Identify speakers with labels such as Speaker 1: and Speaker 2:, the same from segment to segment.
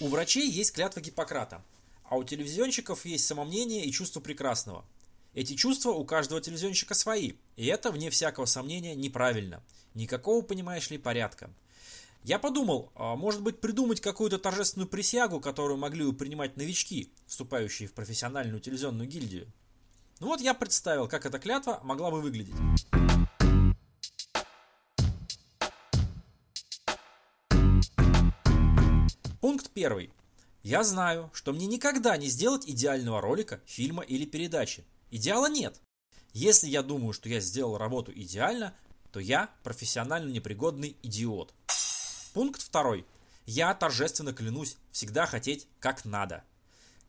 Speaker 1: У врачей есть клятва Гиппократа, а у телевизионщиков есть самомнение и чувство прекрасного. Эти чувства у каждого телевизионщика свои, и это, вне всякого сомнения, неправильно. Никакого, понимаешь ли, порядка. Я подумал, а может быть придумать какую-то торжественную присягу, которую могли бы принимать новички, вступающие в профессиональную телевизионную гильдию. Ну вот я представил, как эта клятва могла бы выглядеть. Пункт первый. Я знаю, что мне никогда не сделать идеального ролика, фильма или передачи. Идеала нет. Если я думаю, что я сделал работу идеально, то я профессионально непригодный идиот. Пункт второй. Я торжественно клянусь всегда хотеть как надо.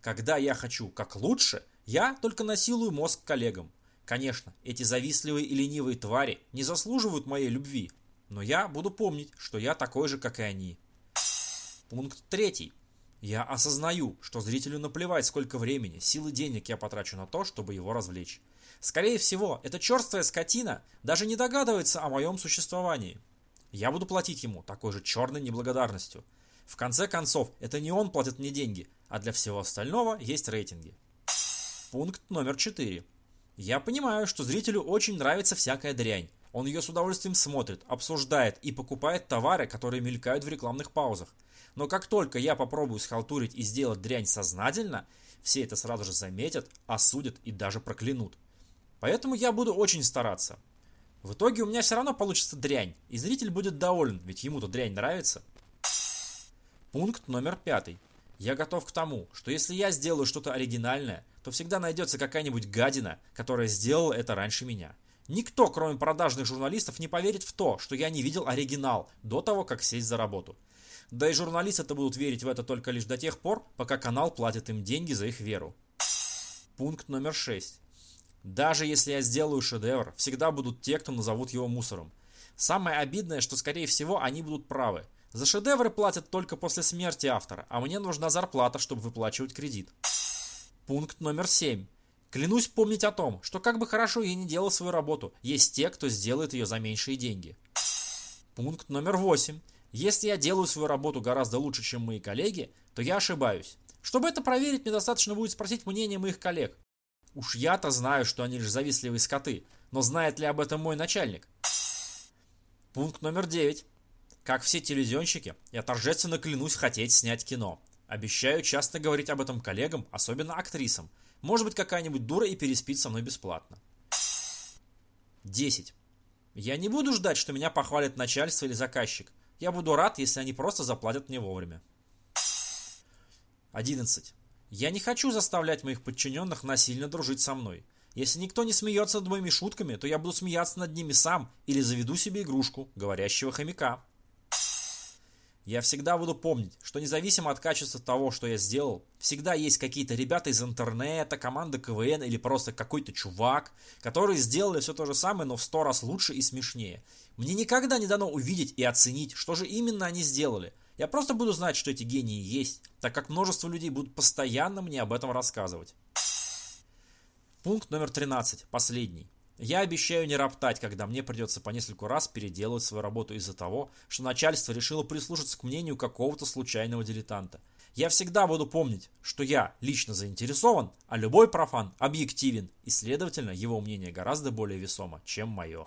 Speaker 1: Когда я хочу как лучше, я только насилую мозг коллегам. Конечно, эти завистливые и ленивые твари не заслуживают моей любви, но я буду помнить, что я такой же, как и они. Пункт третий. Я осознаю, что зрителю наплевать, сколько времени, сил и денег я потрачу на то, чтобы его развлечь. Скорее всего, эта черствая скотина даже не догадывается о моем существовании. Я буду платить ему такой же черной неблагодарностью. В конце концов, это не он платит мне деньги, а для всего остального есть рейтинги. Пункт номер 4. Я понимаю, что зрителю очень нравится всякая дрянь. Он ее с удовольствием смотрит, обсуждает и покупает товары, которые мелькают в рекламных паузах. Но как только я попробую схалтурить и сделать дрянь сознательно, все это сразу же заметят, осудят и даже проклянут. Поэтому я буду очень стараться. В итоге у меня все равно получится дрянь, и зритель будет доволен, ведь ему-то дрянь нравится. Пункт номер пятый. Я готов к тому, что если я сделаю что-то оригинальное, то всегда найдется какая-нибудь гадина, которая сделала это раньше меня. Никто, кроме продажных журналистов, не поверит в то, что я не видел оригинал до того, как сесть за работу. Да и журналисты-то будут верить в это только лишь до тех пор, пока канал платит им деньги за их веру. Пункт номер 6. Даже если я сделаю шедевр, всегда будут те, кто назовут его мусором. Самое обидное, что скорее всего они будут правы. За шедевры платят только после смерти автора, а мне нужна зарплата, чтобы выплачивать кредит. Пункт номер 7. Клянусь помнить о том, что как бы хорошо я не делал свою работу, есть те, кто сделает ее за меньшие деньги. Пункт номер 8. Если я делаю свою работу гораздо лучше, чем мои коллеги, то я ошибаюсь. Чтобы это проверить, мне достаточно будет спросить мнение моих коллег. Уж я-то знаю, что они лишь завистливые скоты, но знает ли об этом мой начальник? Пункт номер 9. Как все телевизионщики, я торжественно клянусь хотеть снять кино. Обещаю часто говорить об этом коллегам, особенно актрисам. Может быть, какая-нибудь дура и переспит со мной бесплатно. 10. Я не буду ждать, что меня похвалит начальство или заказчик. Я буду рад, если они просто заплатят мне вовремя. 11. Я не хочу заставлять моих подчиненных насильно дружить со мной. Если никто не смеется над моими шутками, то я буду смеяться над ними сам или заведу себе игрушку, говорящего хомяка. Я всегда буду помнить, что независимо от качества того, что я сделал, всегда есть какие-то ребята из интернета, команда КВН или просто какой-то чувак, которые сделали все то же самое, но в сто раз лучше и смешнее. Мне никогда не дано увидеть и оценить, что же именно они сделали. Я просто буду знать, что эти гении есть, так как множество людей будут постоянно мне об этом рассказывать. Пункт номер 13, последний. Я обещаю не роптать, когда мне придется по нескольку раз переделывать свою работу из-за того, что начальство решило прислушаться к мнению какого-то случайного дилетанта. Я всегда буду помнить, что я лично заинтересован, а любой профан объективен, и, следовательно, его мнение гораздо более весомо, чем мое.